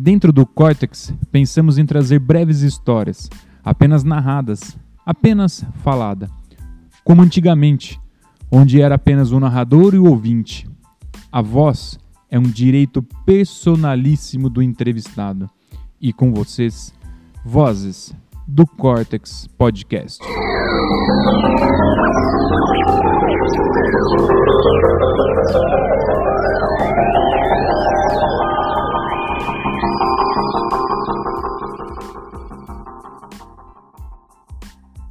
Dentro do Cortex, pensamos em trazer breves histórias, apenas narradas, apenas falada, como antigamente, onde era apenas o narrador e o ouvinte. A voz é um direito personalíssimo do entrevistado. E com vocês, vozes do Cortex Podcast.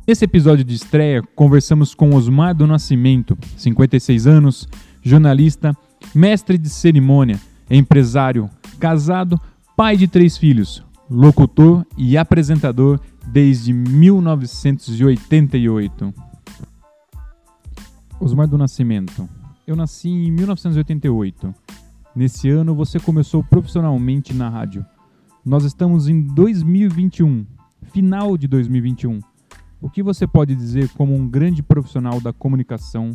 Nesse episódio de estreia, conversamos com Osmar do Nascimento, 56 anos, jornalista, mestre de cerimônia, empresário, casado, pai de três filhos, locutor e apresentador desde 1988. Osmar do Nascimento. Eu nasci em 1988. Nesse ano você começou profissionalmente na rádio. Nós estamos em 2021, final de 2021. O que você pode dizer como um grande profissional da comunicação?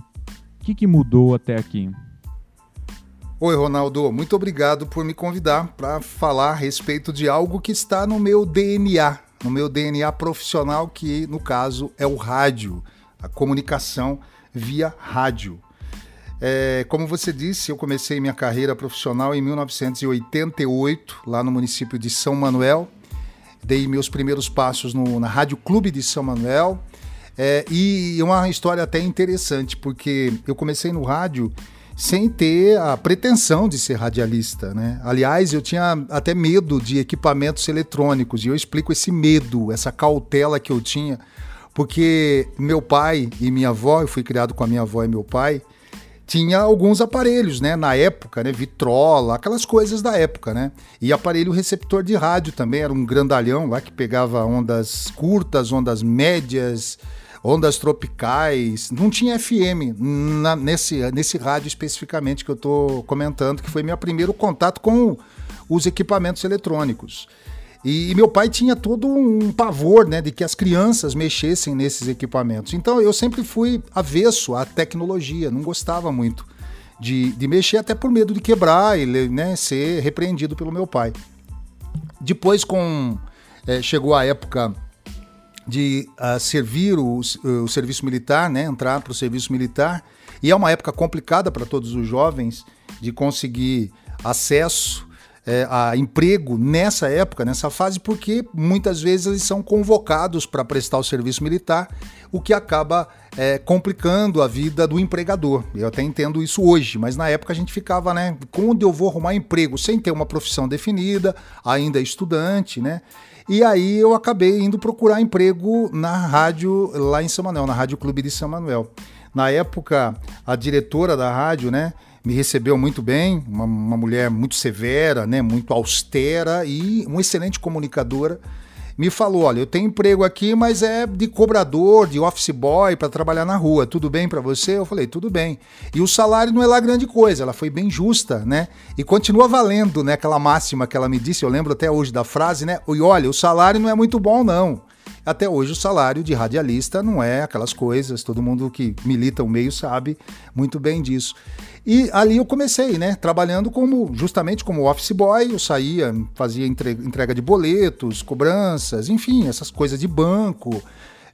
O que, que mudou até aqui? Oi, Ronaldo, muito obrigado por me convidar para falar a respeito de algo que está no meu DNA, no meu DNA profissional, que no caso é o rádio, a comunicação via rádio. É, como você disse, eu comecei minha carreira profissional em 1988, lá no município de São Manuel, dei meus primeiros passos no, na Rádio Clube de São Manuel. É, e uma história até interessante, porque eu comecei no rádio sem ter a pretensão de ser radialista, né? Aliás, eu tinha até medo de equipamentos eletrônicos, e eu explico esse medo, essa cautela que eu tinha, porque meu pai e minha avó, eu fui criado com a minha avó e meu pai, tinha alguns aparelhos, né, na época, né, vitrola, aquelas coisas da época, né? E aparelho receptor de rádio também, era um grandalhão lá que pegava ondas curtas, ondas médias, ondas tropicais. Não tinha FM na, nesse, nesse rádio especificamente que eu estou comentando, que foi meu primeiro contato com os equipamentos eletrônicos. E, e, meu pai tinha todo um pavor, né, de que as crianças mexessem nesses equipamentos. Então eu sempre fui avesso à tecnologia, não gostava muito de, de mexer, até por medo de quebrar e né, ser repreendido pelo meu pai. Depois, com é, chegou a época de uh, servir o, o, serviço militar, né, entrar para o serviço militar, e é uma época complicada para todos os jovens de conseguir acesso é, a emprego nessa época, nessa fase, porque muitas vezes eles são convocados para prestar o serviço militar, o que acaba é, complicando a vida do empregador. Eu até entendo isso hoje, mas na época a gente ficava, né? Onde eu vou arrumar emprego sem ter uma profissão definida, ainda estudante, né? E aí eu acabei indo procurar emprego na rádio lá em São Manuel, na Rádio Clube de São Manuel. Na época, a diretora da rádio, né? Me recebeu muito bem, uma, uma mulher muito severa, né, muito austera e uma excelente comunicadora me falou: olha, eu tenho emprego aqui, mas é de cobrador, de office boy para trabalhar na rua. Tudo bem para você? Eu falei: tudo bem. E o salário não é lá grande coisa. Ela foi bem justa, né? E continua valendo, né? Aquela máxima que ela me disse. Eu lembro até hoje da frase, né? E olha, o salário não é muito bom, não. Até hoje o salário de radialista não é aquelas coisas. Todo mundo que milita o meio sabe muito bem disso. E ali eu comecei, né? Trabalhando como justamente como office boy, eu saía, fazia entrega de boletos, cobranças, enfim, essas coisas de banco.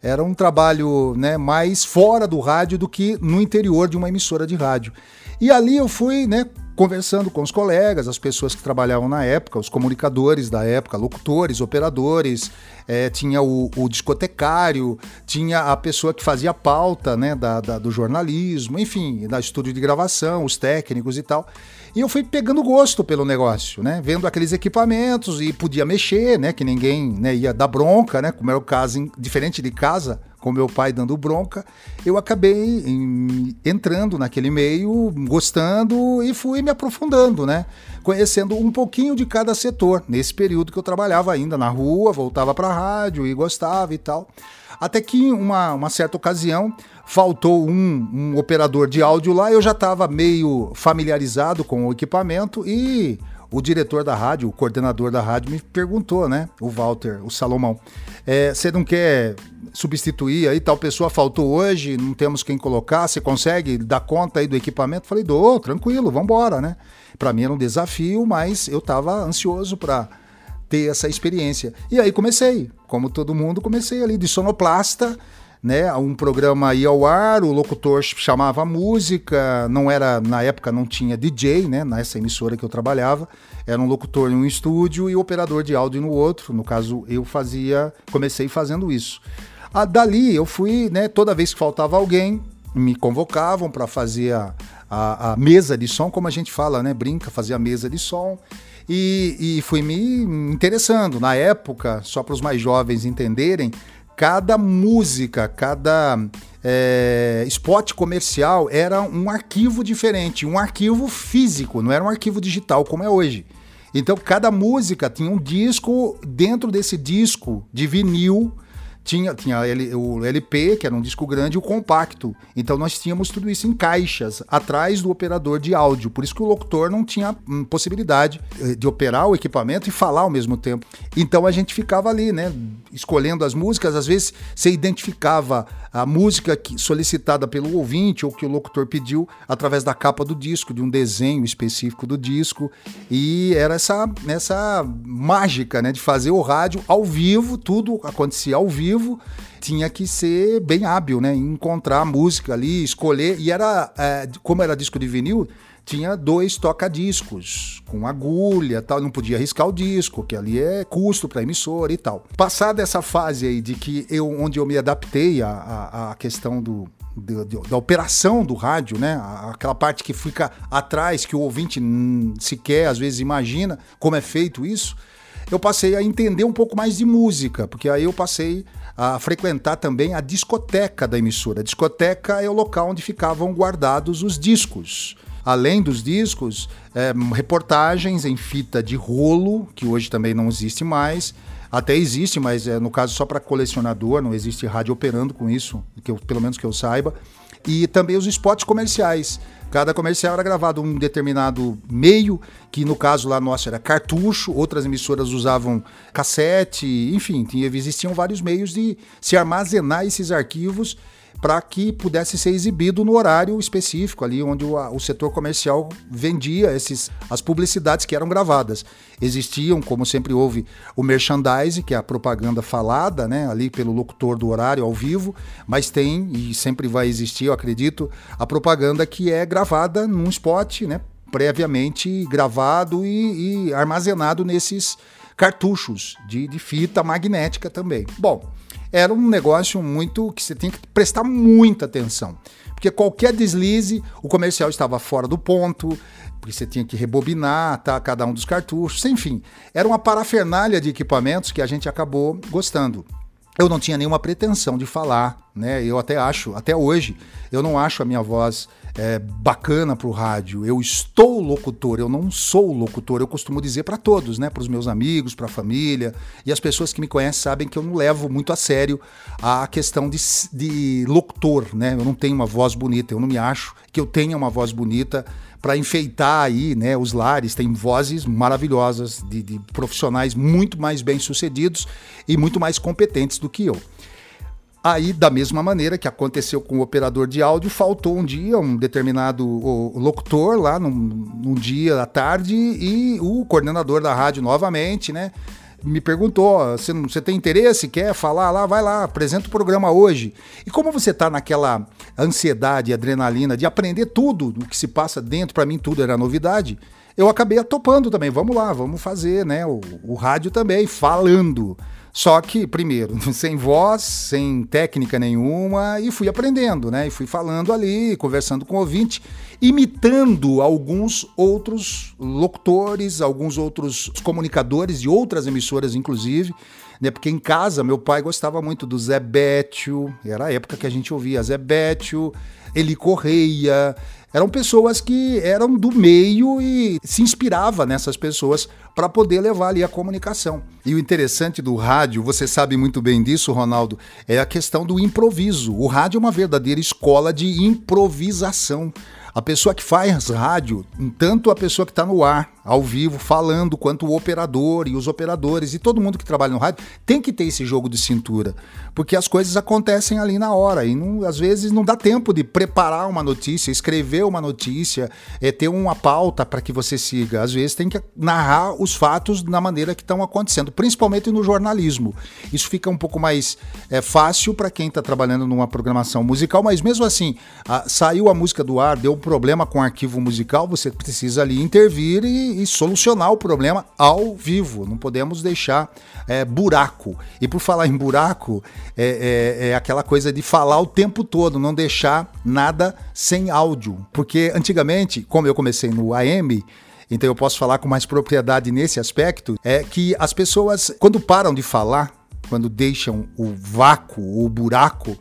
Era um trabalho né, mais fora do rádio do que no interior de uma emissora de rádio. E ali eu fui, né, conversando com os colegas, as pessoas que trabalhavam na época, os comunicadores da época, locutores, operadores, é, tinha o, o, discotecário, tinha a pessoa que fazia pauta né, da, da, do jornalismo, enfim, da estúdio de gravação, os técnicos e tal. E eu fui pegando gosto pelo negócio, né? Vendo aqueles equipamentos e podia mexer, né? Que ninguém né, ia dar bronca, né? Como era o caso, em, diferente de casa, com meu pai dando bronca, eu acabei em, entrando naquele meio, gostando e fui me aprofundando, né? Conhecendo um pouquinho de cada setor, nesse período que eu trabalhava ainda na rua, voltava para a rádio e gostava e tal. Até que uma, uma certa ocasião faltou um, um operador de áudio lá, eu já estava meio familiarizado com o equipamento e o diretor da rádio, o coordenador da rádio, me perguntou, né? O Walter, o Salomão, é, você não quer substituir aí, tal pessoa faltou hoje, não temos quem colocar, você consegue dar conta aí do equipamento? Falei, dou, tranquilo, vamos embora, né? Para mim era um desafio, mas eu estava ansioso para ter essa experiência. E aí comecei, como todo mundo, comecei ali de sonoplasta, né? Um programa ia ao ar, o locutor chamava a música, não era na época não tinha DJ, né? Nessa emissora que eu trabalhava, era um locutor em um estúdio e operador de áudio no outro. No caso, eu fazia, comecei fazendo isso. Ah, dali eu fui, né? Toda vez que faltava alguém, me convocavam para fazer a, a, a, mesa de som, como a gente fala, né? Brinca, fazer a mesa de som. E, e fui me interessando. Na época, só para os mais jovens entenderem, cada música, cada é, spot comercial era um arquivo diferente, um arquivo físico, não era um arquivo digital como é hoje. Então cada música tinha um disco, dentro desse disco de vinil tinha, tinha o LP, que era um disco grande, e o compacto. Então nós tínhamos tudo isso em caixas, atrás do operador de áudio. Por isso que o locutor não tinha hum, possibilidade eh, de operar o equipamento e falar ao mesmo tempo. Então a gente ficava ali, né? Escolhendo as músicas, às vezes você identificava a música que, solicitada pelo ouvinte ou que o locutor pediu através da capa do disco, de um desenho específico do disco. E era essa, essa mágica né, de fazer o rádio ao vivo, tudo acontecia ao vivo. Tinha que ser bem hábil, né? Encontrar a música ali, escolher. E era, é, como era disco de vinil, tinha dois toca-discos com agulha, tal, não podia arriscar o disco, que ali é custo para emissora e tal. Passada essa fase aí de que eu onde eu me adaptei à, questão do, da operação do rádio, né? Aquela parte que fica atrás, que o ouvinte sequer às vezes imagina como é feito isso. Eu passei a entender um pouco mais de música, porque aí eu passei a frequentar também a discoteca da emissora. A discoteca é o local onde ficavam guardados os discos além dos discos, é, reportagens em fita de rolo, que hoje também não existe mais. Até existe, mas é, no caso só para colecionador, não existe rádio operando com isso, que eu, pelo menos que eu saiba. E também os spots comerciais. Cada comercial era gravado um determinado meio, que no caso lá nosso era cartucho, outras emissoras usavam cassete, enfim, tinha, existiam vários meios de se armazenar esses arquivos para que pudesse ser exibido no horário específico, ali onde o, o, setor comercial vendia esses, as publicidades que eram gravadas. Existiam, como sempre houve, o merchandise, que é a propaganda falada, né, ali pelo locutor do horário ao vivo, mas tem, e sempre vai existir, eu acredito, a propaganda que é gravada num spot, né, previamente gravado e, e armazenado nesses cartuchos de, de fita magnética também. Bom, era um negócio muito que você tinha que prestar muita atenção. Porque qualquer deslize, o comercial estava fora do ponto, porque você tinha que rebobinar tá, cada um dos cartuchos, enfim. Era uma parafernália de equipamentos que a gente acabou gostando. Eu não tinha nenhuma pretensão de falar, né? Eu até acho, até hoje, eu não acho a minha voz é, bacana para o rádio. Eu estou locutor, eu não sou locutor. Eu costumo dizer para todos, né, para os meus amigos, para a família e as pessoas que me conhecem sabem que eu não levo muito a sério a questão de, de locutor, né? Eu não tenho uma voz bonita, eu não me acho que eu tenha uma voz bonita para enfeitar aí, né, os lares. Tem vozes maravilhosas de, de profissionais muito mais bem sucedidos e muito mais competentes do que eu. Aí, da mesma maneira que aconteceu com o operador de áudio, faltou um dia um determinado locutor lá num, num dia à tarde e o coordenador da rádio novamente, né? me perguntou: você, tem interesse? Quer falar lá? Vai lá, apresenta o programa hoje. E como você está naquela ansiedade adrenalina de aprender tudo o que se passa dentro, para mim tudo era novidade, eu acabei topando também. Vamos lá, vamos fazer, né? O, o rádio também, falando. Só que, primeiro, sem voz, sem técnica nenhuma, e fui aprendendo, né? E fui falando ali, conversando com o ouvinte, imitando alguns outros locutores, alguns outros comunicadores de outras emissoras, inclusive. Né? Porque em casa, meu pai gostava muito do Zé Bétio, era a época que a gente ouvia Zé Bétio, Eli Correia, eram pessoas que eram do meio e se inspirava nessas pessoas para poder levar ali a comunicação. E o interessante do rádio, você sabe muito bem disso, Ronaldo, é a questão do improviso. O rádio é uma verdadeira escola de improvisação. A pessoa que faz rádio, tanto a pessoa que está no ar, ao vivo, falando, quanto o operador e os operadores e todo mundo que trabalha no rádio tem que ter esse jogo de cintura, porque as coisas acontecem ali na hora e não, às vezes não dá tempo de preparar uma notícia, escrever uma notícia, é, ter uma pauta para que você siga. Às vezes tem que narrar os fatos da maneira que estão acontecendo, principalmente no jornalismo. Isso fica um pouco mais é, fácil para quem está trabalhando numa programação musical, mas mesmo assim, a, saiu a música do ar, deu um problema com arquivo musical, você precisa ali intervir e e solucionar o problema ao vivo. Não podemos deixar é, buraco. E por falar em buraco, é, é, é, aquela coisa de falar o tempo todo, não deixar nada sem áudio. Porque antigamente, como eu comecei no AM, então eu posso falar com mais propriedade nesse aspecto, é que as pessoas, quando param de falar, quando deixam o vácuo, o buraco,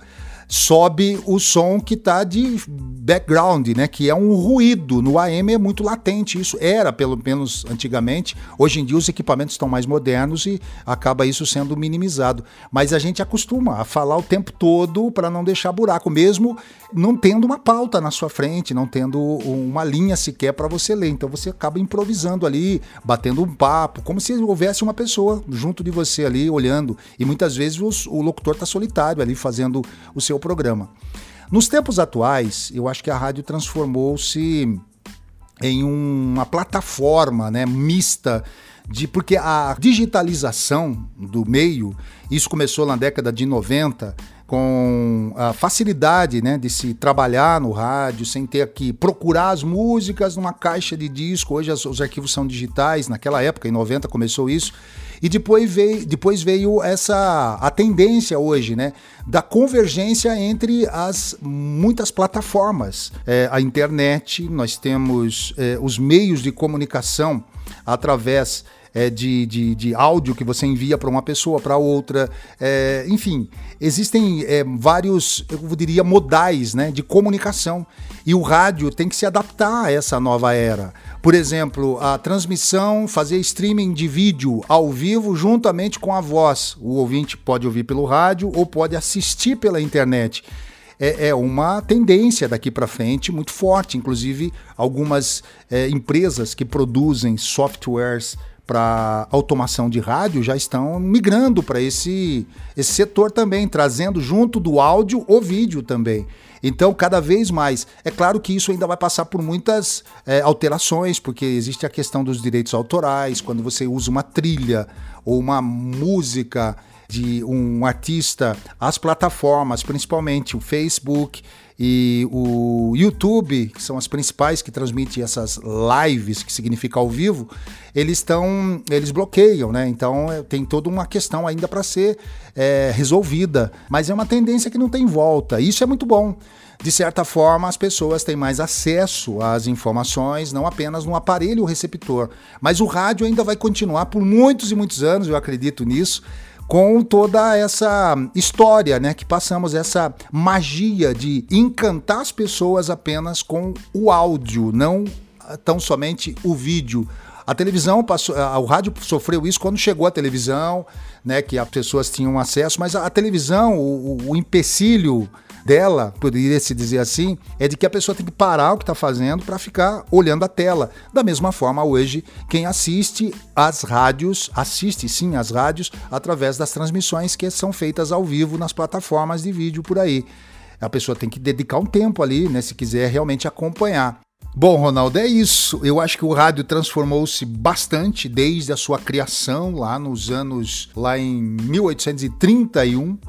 sobe o som que está de background, né? Que é um ruído. No AM é muito latente. Isso era, pelo menos antigamente. Hoje em dia os equipamentos estão mais modernos e acaba isso sendo minimizado. Mas a gente acostuma a falar o tempo todo para não deixar buraco, mesmo não tendo uma pauta na sua frente, não tendo uma linha sequer para você ler. Então você acaba improvisando ali, batendo um papo, como se houvesse uma pessoa junto de você ali olhando. E muitas vezes os, o locutor está solitário ali fazendo o seu programa. Nos tempos atuais, eu acho que a rádio transformou-se em uma plataforma né, mista de porque a digitalização do meio, isso começou na década de 90, com a facilidade né, de se trabalhar no rádio, sem ter que procurar as músicas numa caixa de disco. Hoje as, os arquivos são digitais, naquela época, em 90 começou isso. E depois veio, depois veio essa a tendência hoje, né, da convergência entre as muitas plataformas. É, a internet, nós temos é, os meios de comunicação através é, de, de, de, áudio que você envia para uma pessoa, para outra. É, enfim, existem é, vários, eu diria, modais né, de comunicação. E o rádio tem que se adaptar a essa nova era. Por exemplo, a transmissão, fazer streaming de vídeo ao vivo juntamente com a voz. O ouvinte pode ouvir pelo rádio ou pode assistir pela internet. É, é uma tendência daqui para frente muito forte. Inclusive, algumas é, empresas que produzem softwares para automação de rádio já estão migrando para esse, esse setor também, trazendo junto do áudio o vídeo também. Então, cada vez mais. É claro que isso ainda vai passar por muitas é, alterações, porque existe a questão dos direitos autorais, quando você usa uma trilha ou uma música de um artista, as plataformas, principalmente o Facebook e o YouTube, que são as principais que transmitem essas lives, que significa ao vivo, eles estão, eles bloqueiam, né? Então é, tem toda uma questão ainda para ser é, resolvida, mas é uma tendência que não tem volta. Isso é muito bom. De certa forma, as pessoas têm mais acesso às informações, não apenas no aparelho receptor. Mas o rádio ainda vai continuar por muitos e muitos anos, eu acredito nisso com toda essa história, né, que passamos essa magia de encantar as pessoas apenas com o áudio, não tão somente o vídeo. A televisão passou, o rádio sofreu isso quando chegou a televisão, né, que as pessoas tinham acesso, mas a, televisão, o, o empecilho dela, poderia se dizer assim, é de que a pessoa tem que parar o que está fazendo para ficar olhando a tela. Da mesma forma, hoje, quem assiste às rádios, assiste sim às rádios através das transmissões que são feitas ao vivo nas plataformas de vídeo por aí. A pessoa tem que dedicar um tempo ali, né, se quiser realmente acompanhar. Bom, Ronaldo, é isso. Eu acho que o rádio transformou-se bastante desde a sua criação lá nos anos lá em 1831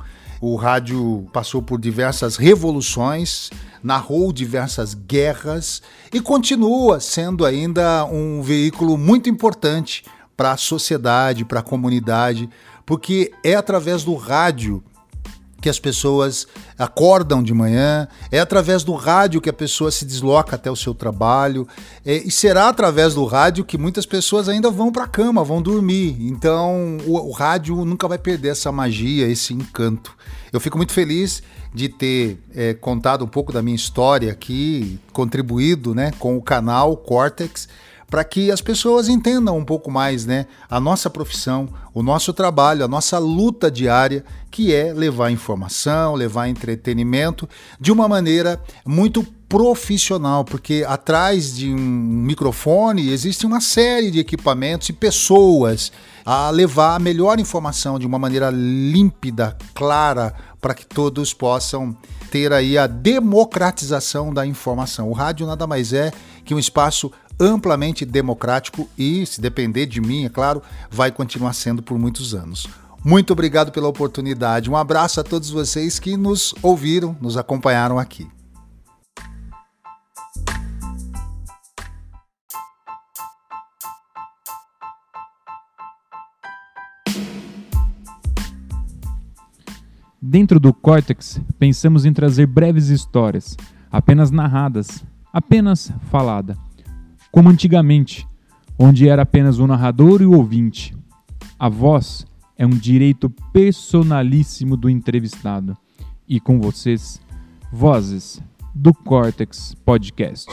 o rádio passou por diversas revoluções, narrou diversas guerras e continua sendo ainda um veículo muito importante para a sociedade, para a comunidade, porque é através do rádio que as pessoas acordam de manhã, é através do rádio que a pessoa se desloca até o seu trabalho, é, e será através do rádio que muitas pessoas ainda vão para a cama, vão dormir. Então, o, o rádio nunca vai perder essa magia, esse encanto. Eu fico muito feliz de ter é, contado um pouco da minha história aqui, contribuído né, com o canal Cortex para que as pessoas entendam um pouco mais, né, a nossa profissão, o nosso trabalho, a nossa luta diária, que é levar informação, levar entretenimento de uma maneira muito profissional, porque atrás de um microfone existe uma série de equipamentos e pessoas a levar a melhor informação de uma maneira límpida, clara, para que todos possam ter aí a democratização da informação. O rádio nada mais é que um espaço amplamente democrático e, se depender de mim, é claro, vai continuar sendo por muitos anos. Muito obrigado pela oportunidade. Um abraço a todos vocês que nos ouviram, nos acompanharam aqui. Dentro do Cortex, pensamos em trazer breves histórias, apenas narradas, apenas falada, como antigamente, onde era apenas o narrador e o ouvinte. A voz é um direito personalíssimo do entrevistado. E com vocês, vozes do Cortex Podcast.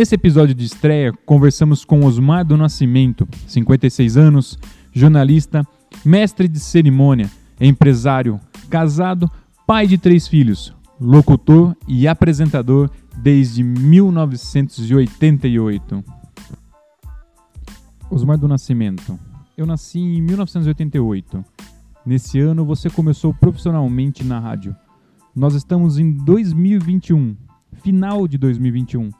Nesse episódio de estreia, conversamos com Osmar do Nascimento, 56 anos, jornalista, mestre de cerimônia, empresário, casado, pai de três filhos, locutor e apresentador desde 1988. Osmar do Nascimento. Eu nasci em 1988. Nesse ano você começou profissionalmente na rádio. Nós estamos em 2021, final de 2021.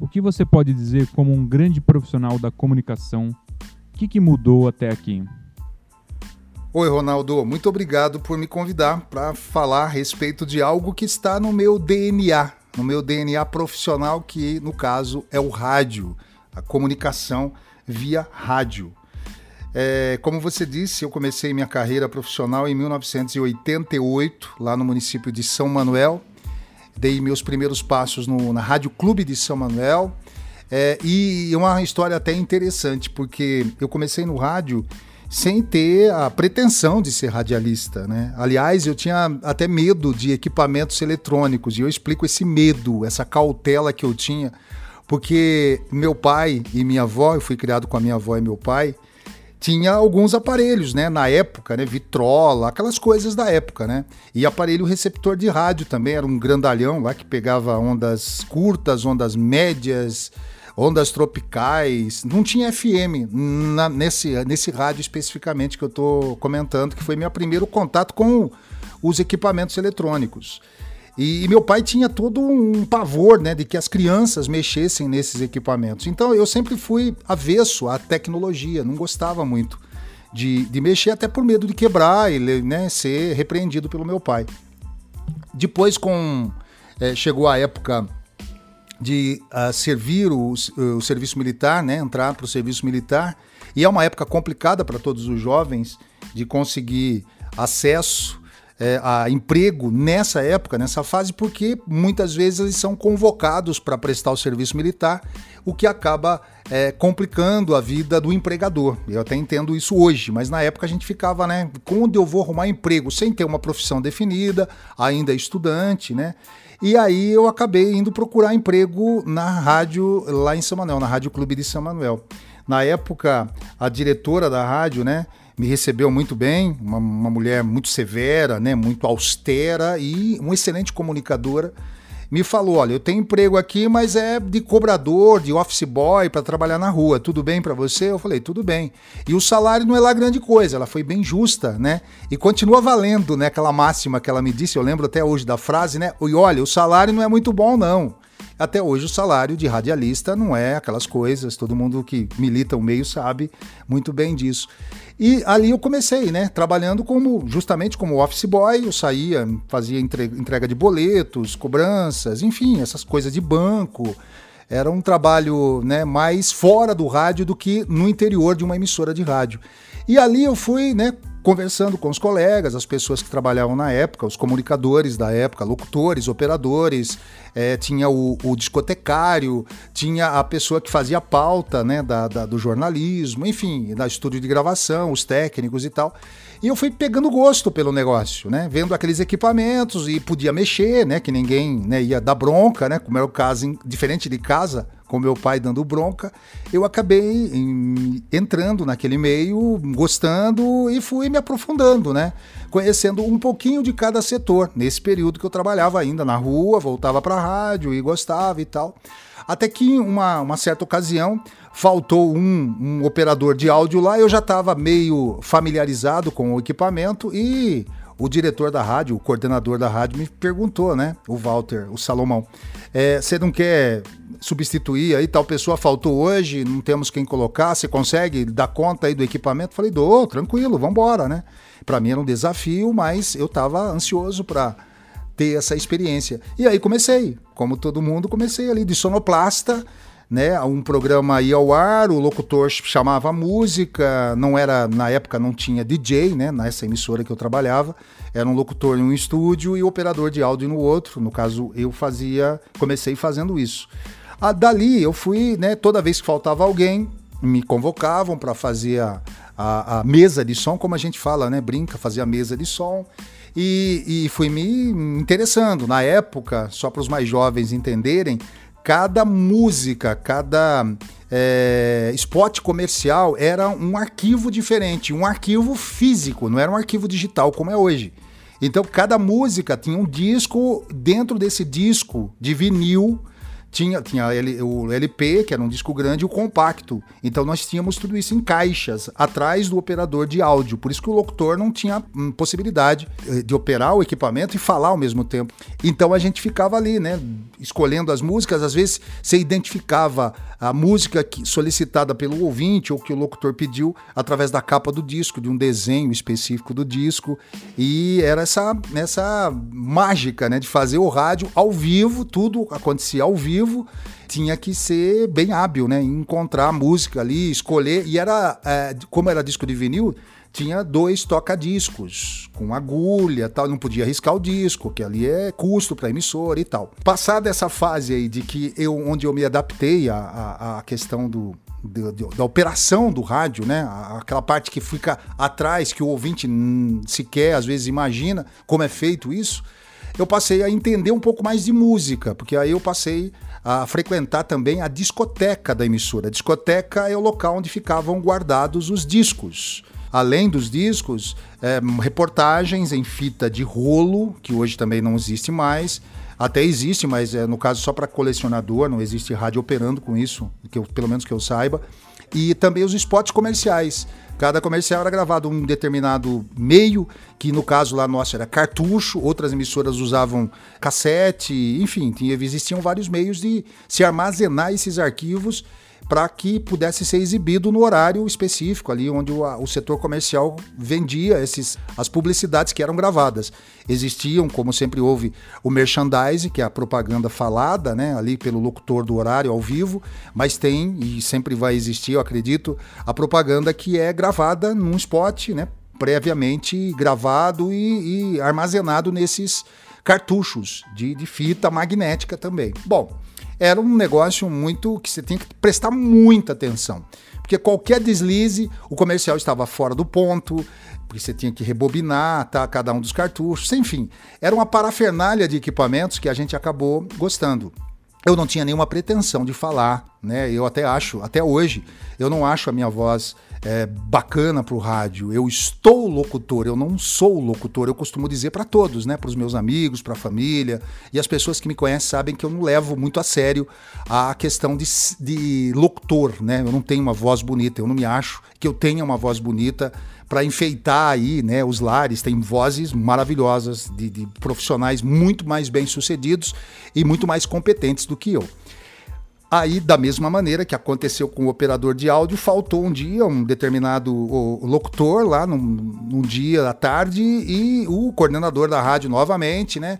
O que você pode dizer como um grande profissional da comunicação? O que, que mudou até aqui? Oi, Ronaldo. Muito obrigado por me convidar para falar a respeito de algo que está no meu DNA, no meu DNA profissional, que no caso é o rádio, a comunicação via rádio. É, como você disse, eu comecei minha carreira profissional em 1988, lá no município de São Manuel, dei meus primeiros passos no, na Rádio Clube de São Manuel. É, e uma história até interessante, porque eu comecei no rádio sem ter a pretensão de ser radialista, né? Aliás, eu tinha até medo de equipamentos eletrônicos e eu explico esse medo, essa cautela que eu tinha, porque meu pai e minha avó, eu fui criado com a minha avó e meu pai, tinha alguns aparelhos, né? Na época, né? Vitrola, aquelas coisas da época, né? E aparelho receptor de rádio também, era um grandalhão lá que pegava ondas curtas, ondas médias, ondas tropicais. Não tinha FM na, nesse, nesse rádio especificamente que eu estou comentando, que foi meu primeiro contato com os equipamentos eletrônicos. E, e, meu pai tinha todo um pavor, né, de que as crianças mexessem nesses equipamentos. Então eu sempre fui avesso à tecnologia, não gostava muito de, de mexer, até por medo de quebrar e né, ser repreendido pelo meu pai. Depois, com é, chegou a época de uh, servir o, o, serviço militar, né, entrar para o serviço militar, e é uma época complicada para todos os jovens de conseguir acesso é, a emprego nessa época, nessa fase, porque muitas vezes eles são convocados para prestar o serviço militar, o que acaba é, complicando a vida do empregador. Eu até entendo isso hoje, mas na época a gente ficava, né? Quando eu vou arrumar emprego sem ter uma profissão definida, ainda estudante, né? E aí eu acabei indo procurar emprego na rádio lá em São Manuel, na Rádio Clube de São Manuel. Na época, a diretora da rádio, né? Me recebeu muito bem, uma, uma mulher muito severa, né, muito austera e uma excelente comunicadora me falou: olha, eu tenho emprego aqui, mas é de cobrador, de office boy para trabalhar na rua. Tudo bem para você? Eu falei: tudo bem. E o salário não é lá grande coisa, ela foi bem justa, né? E continua valendo, né? Aquela máxima que ela me disse, eu lembro até hoje da frase, né? E olha, o salário não é muito bom, não. Até hoje o salário de radialista não é aquelas coisas, todo mundo que milita o meio sabe muito bem disso. E ali eu comecei, né? Trabalhando como justamente como office boy, eu saía, fazia entrega de boletos, cobranças, enfim, essas coisas de banco. Era um trabalho né, mais fora do rádio do que no interior de uma emissora de rádio. E ali eu fui, né, conversando com os colegas, as pessoas que trabalhavam na época, os comunicadores da época, locutores, operadores, é, tinha o, o, discotecário, tinha a pessoa que fazia pauta né, da, da, do jornalismo, enfim, da estúdio de gravação, os técnicos e tal. E eu fui pegando gosto pelo negócio, né? Vendo aqueles equipamentos e podia mexer, né? Que ninguém né, ia dar bronca, né? Como era o caso, diferente de casa, com meu pai dando bronca, eu acabei em, entrando naquele meio, gostando e fui me aprofundando, né? Conhecendo um pouquinho de cada setor. Nesse período que eu trabalhava ainda na rua, voltava para a rádio e gostava e tal. Até que uma, uma certa ocasião faltou um, um operador de áudio lá, eu já estava meio familiarizado com o equipamento e o diretor da rádio, o coordenador da rádio, me perguntou, né? O Walter, o Salomão, é, você não quer substituir aí? Tal pessoa faltou hoje, não temos quem colocar, você consegue dar conta aí do equipamento? Falei, dou, tranquilo, vamos embora, né? Para mim era um desafio, mas eu estava ansioso para ter essa experiência. E aí comecei, como todo mundo, comecei ali de sonoplasta né? Um programa ia ao ar, o locutor chamava música, não era na época não tinha DJ, né? Nessa emissora que eu trabalhava, era um locutor em um estúdio e operador de áudio no outro. No caso, eu fazia, comecei fazendo isso. Ah, dali eu fui, né? Toda vez que faltava alguém, me convocavam para fazer a, a, a, mesa de som, como a gente fala, né? Brinca, fazer a mesa de som. E, e fui me interessando. Na época, só para os mais jovens entenderem, cada música, cada é, spot comercial era um arquivo diferente, um arquivo físico, não era um arquivo digital como é hoje. Então cada música tinha um disco, dentro desse disco de vinil tinha, tinha o LP, que era um disco grande, e o compacto. Então nós tínhamos tudo isso em caixas, atrás do operador de áudio. Por isso que o locutor não tinha hum, possibilidade eh, de operar o equipamento e falar ao mesmo tempo. Então a gente ficava ali, né? Escolhendo as músicas, às vezes você identificava a música que, solicitada pelo ouvinte ou que o locutor pediu através da capa do disco, de um desenho específico do disco. E era essa, essa mágica né, de fazer o rádio ao vivo, tudo acontecia ao vivo tinha que ser bem hábil, né? Encontrar a música ali, escolher. E era, é, como era disco de vinil, tinha dois toca-discos com agulha tal, não podia riscar o disco, que ali é custo para emissora e tal. Passada essa fase aí de que eu, onde eu me adaptei à, à questão do, da operação do rádio, né? Aquela parte que fica atrás, que o ouvinte sequer às vezes imagina como é feito isso. Eu passei a entender um pouco mais de música, porque aí eu passei a frequentar também a discoteca da emissora. A discoteca é o local onde ficavam guardados os discos além dos discos, é, reportagens em fita de rolo, que hoje também não existe mais. Até existe, mas é, no caso só para colecionador, não existe rádio operando com isso, que eu, pelo menos que eu saiba. E também os spots comerciais. Cada comercial era gravado um determinado meio, que no caso lá nosso era cartucho, outras emissoras usavam cassete, enfim, tinha, existiam vários meios de se armazenar esses arquivos para que pudesse ser exibido no horário específico, ali onde o, o, setor comercial vendia esses, as publicidades que eram gravadas. Existiam, como sempre houve, o merchandise, que é a propaganda falada, né, ali pelo locutor do horário ao vivo, mas tem, e sempre vai existir, eu acredito, a propaganda que é gravada num spot, né, previamente gravado e, e armazenado nesses cartuchos de, de fita magnética também. Bom, era um negócio muito que você tinha que prestar muita atenção. Porque qualquer deslize, o comercial estava fora do ponto, porque você tinha que rebobinar tá, cada um dos cartuchos, enfim. Era uma parafernália de equipamentos que a gente acabou gostando. Eu não tinha nenhuma pretensão de falar, né? Eu até acho, até hoje, eu não acho a minha voz é, bacana para o rádio. Eu estou locutor, eu não sou locutor. Eu costumo dizer para todos, né? Para os meus amigos, para a família. E as pessoas que me conhecem sabem que eu não levo muito a sério a questão de, de locutor, né? Eu não tenho uma voz bonita, eu não me acho que eu tenha uma voz bonita para enfeitar aí, né, os lares. Tem vozes maravilhosas de, de profissionais muito mais bem sucedidos e muito mais competentes do que eu. Aí, da mesma maneira que aconteceu com o operador de áudio, faltou um dia um determinado locutor lá num, num dia à tarde e o coordenador da rádio novamente, né?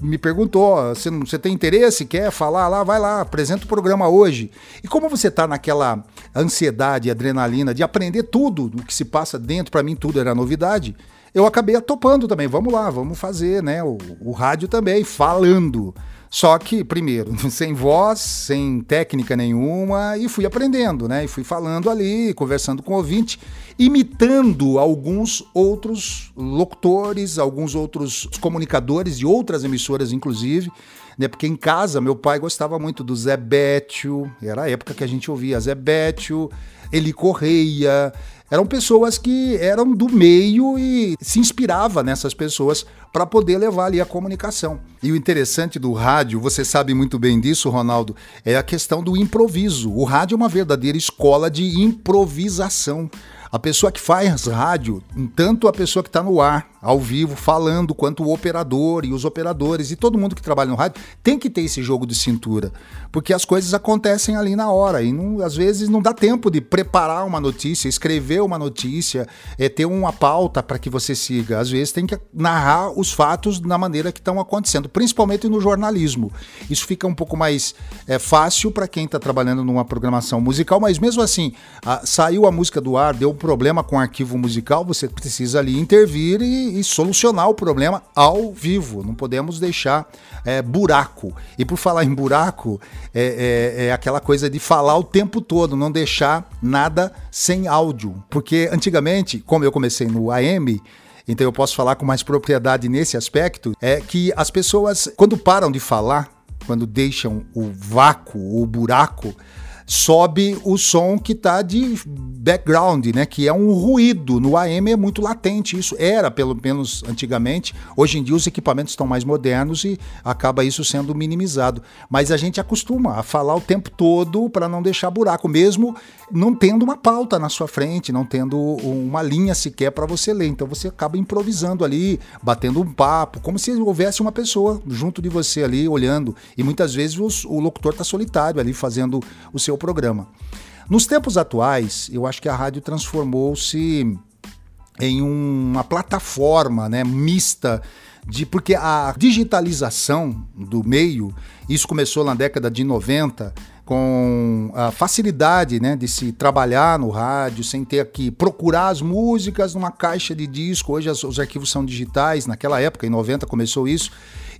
Me perguntou: você, você tem interesse? Quer falar lá? Vai lá, apresenta o programa hoje. E como você está naquela ansiedade, adrenalina de aprender tudo o que se passa dentro, para mim tudo era novidade, eu acabei topando também. Vamos lá, vamos fazer, né? O, o rádio também, falando Só que, primeiro, sem voz, sem técnica nenhuma, e fui aprendendo, né? E fui falando ali, conversando com o ouvinte, imitando alguns outros locutores, alguns outros comunicadores de outras emissoras, inclusive. Né, porque em casa meu pai gostava muito do Zé Bétio, era a época que a gente ouvia Zé Bétio, Eli Correia, eram pessoas que eram do meio e se inspirava nessas pessoas para poder levar ali a comunicação. E o interessante do rádio, você sabe muito bem disso, Ronaldo, é a questão do improviso. O rádio é uma verdadeira escola de improvisação. A pessoa que faz rádio, tanto a pessoa que está no ar, ao vivo, falando, quanto o operador e os operadores e todo mundo que trabalha no rádio, tem que ter esse jogo de cintura. Porque as coisas acontecem ali na hora e não, às vezes não dá tempo de preparar uma notícia, escrever uma notícia, é, ter uma pauta para que você siga. Às vezes tem que narrar os fatos na maneira que estão acontecendo, principalmente no jornalismo. Isso fica um pouco mais é, fácil para quem está trabalhando numa programação musical, mas mesmo assim, a, saiu a música do ar, deu problema com o arquivo musical, você precisa ali intervir e, solucionar o problema ao vivo. Não podemos deixar é, buraco. E por falar em buraco, é, é, é aquela coisa de falar o tempo todo, não deixar nada sem áudio. Porque antigamente, como eu comecei no AM, então eu posso falar com mais propriedade nesse aspecto, é que as pessoas, quando param de falar, quando deixam o vácuo, o buraco, sobe o som que está de background, né? Que é um ruído. No AM é muito latente. Isso era, pelo menos antigamente. Hoje em dia os equipamentos estão mais modernos e acaba isso sendo minimizado. Mas a gente acostuma a falar o tempo todo para não deixar buraco, mesmo não tendo uma pauta na sua frente, não tendo uma linha sequer para você ler. Então você acaba improvisando ali, batendo um papo, como se houvesse uma pessoa junto de você ali olhando. E muitas vezes os, o locutor está solitário ali fazendo o seu programa. Nos tempos atuais, eu acho que a rádio transformou-se em uma plataforma né, mista de porque a digitalização do meio, isso começou na década de 90, com a facilidade né, de se trabalhar no rádio, sem ter que procurar as músicas numa caixa de disco. Hoje os arquivos são digitais, naquela época, em 90 começou isso.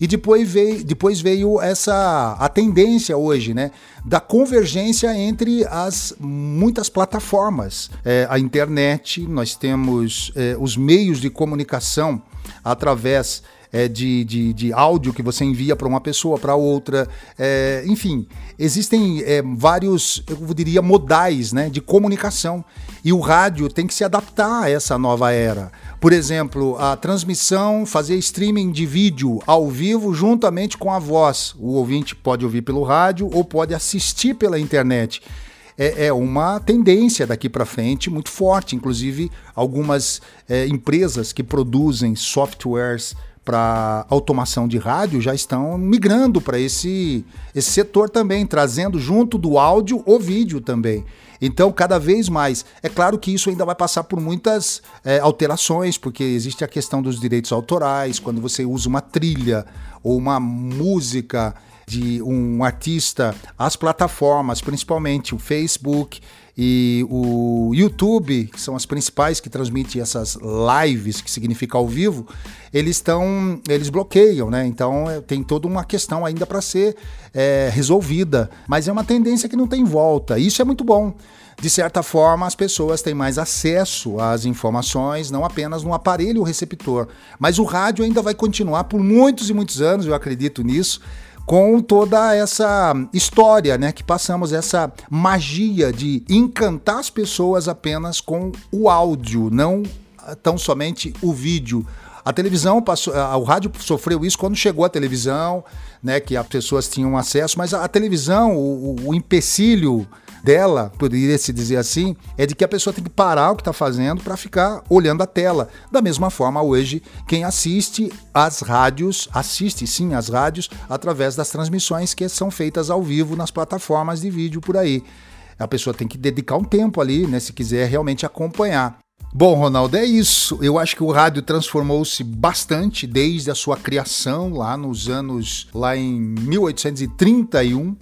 E depois veio, depois veio essa a tendência hoje, né, da convergência entre as muitas plataformas. É, a internet, nós temos é, os meios de comunicação através é, de, de, de, áudio que você envia para uma pessoa, para outra. É, enfim, existem é, vários, eu diria, modais né, de comunicação. E o rádio tem que se adaptar a essa nova era. Por exemplo, a transmissão, fazer streaming de vídeo ao vivo juntamente com a voz. O ouvinte pode ouvir pelo rádio ou pode assistir pela internet. É, é uma tendência daqui para frente muito forte. Inclusive, algumas é, empresas que produzem softwares para automação de rádio já estão migrando para esse, esse setor também, trazendo junto do áudio o vídeo também. Então, cada vez mais. É claro que isso ainda vai passar por muitas é, alterações, porque existe a questão dos direitos autorais, quando você usa uma trilha ou uma música de um artista, as plataformas, principalmente o Facebook e o YouTube, que são as principais que transmitem essas lives, que significa ao vivo, eles estão, eles bloqueiam, né? Então é, tem toda uma questão ainda para ser é, resolvida, mas é uma tendência que não tem volta. Isso é muito bom. De certa forma, as pessoas têm mais acesso às informações, não apenas no aparelho receptor, mas o rádio ainda vai continuar por muitos e muitos anos, eu acredito nisso com toda essa história, né, que passamos essa magia de encantar as pessoas apenas com o áudio, não tão somente o vídeo. A televisão passou, o rádio sofreu isso quando chegou a televisão, né, que as pessoas tinham acesso, mas a, a televisão, o, o empecilho dela, poderia se dizer assim, é de que a pessoa tem que parar o que está fazendo para ficar olhando a tela. Da mesma forma, hoje, quem assiste às rádios, assiste sim às rádios através das transmissões que são feitas ao vivo nas plataformas de vídeo por aí. A pessoa tem que dedicar um tempo ali, né, se quiser realmente acompanhar. Bom, Ronaldo, é isso. Eu acho que o rádio transformou-se bastante desde a sua criação lá nos anos lá em 1831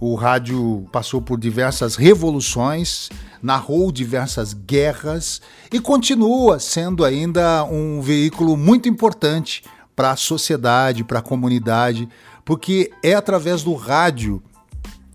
o rádio passou por diversas revoluções, narrou diversas guerras e continua sendo ainda um veículo muito importante para a sociedade, para a comunidade, porque é através do rádio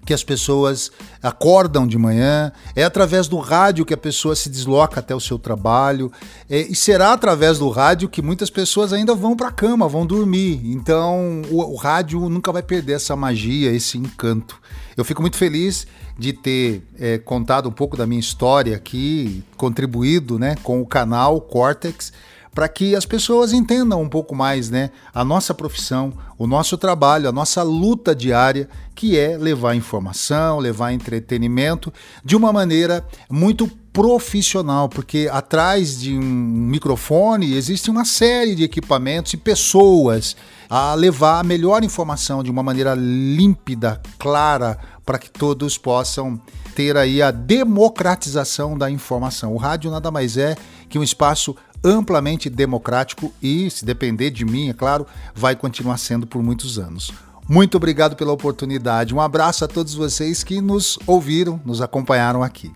que as pessoas acordam de manhã, é através do rádio que a pessoa se desloca até o seu trabalho, é, e será através do rádio que muitas pessoas ainda vão para a cama, vão dormir. Então o, o rádio nunca vai perder essa magia, esse encanto. Eu fico muito feliz de ter é, contado um pouco da minha história aqui, contribuído né, com o canal Cortex para que as pessoas entendam um pouco mais, né, a nossa profissão, o nosso trabalho, a nossa luta diária, que é levar informação, levar entretenimento de uma maneira muito profissional, porque atrás de um microfone existe uma série de equipamentos e pessoas a levar a melhor informação de uma maneira límpida, clara, para que todos possam ter aí a democratização da informação. O rádio nada mais é que um espaço amplamente democrático e, se depender de mim, é claro, vai continuar sendo por muitos anos. Muito obrigado pela oportunidade. Um abraço a todos vocês que nos ouviram, nos acompanharam aqui.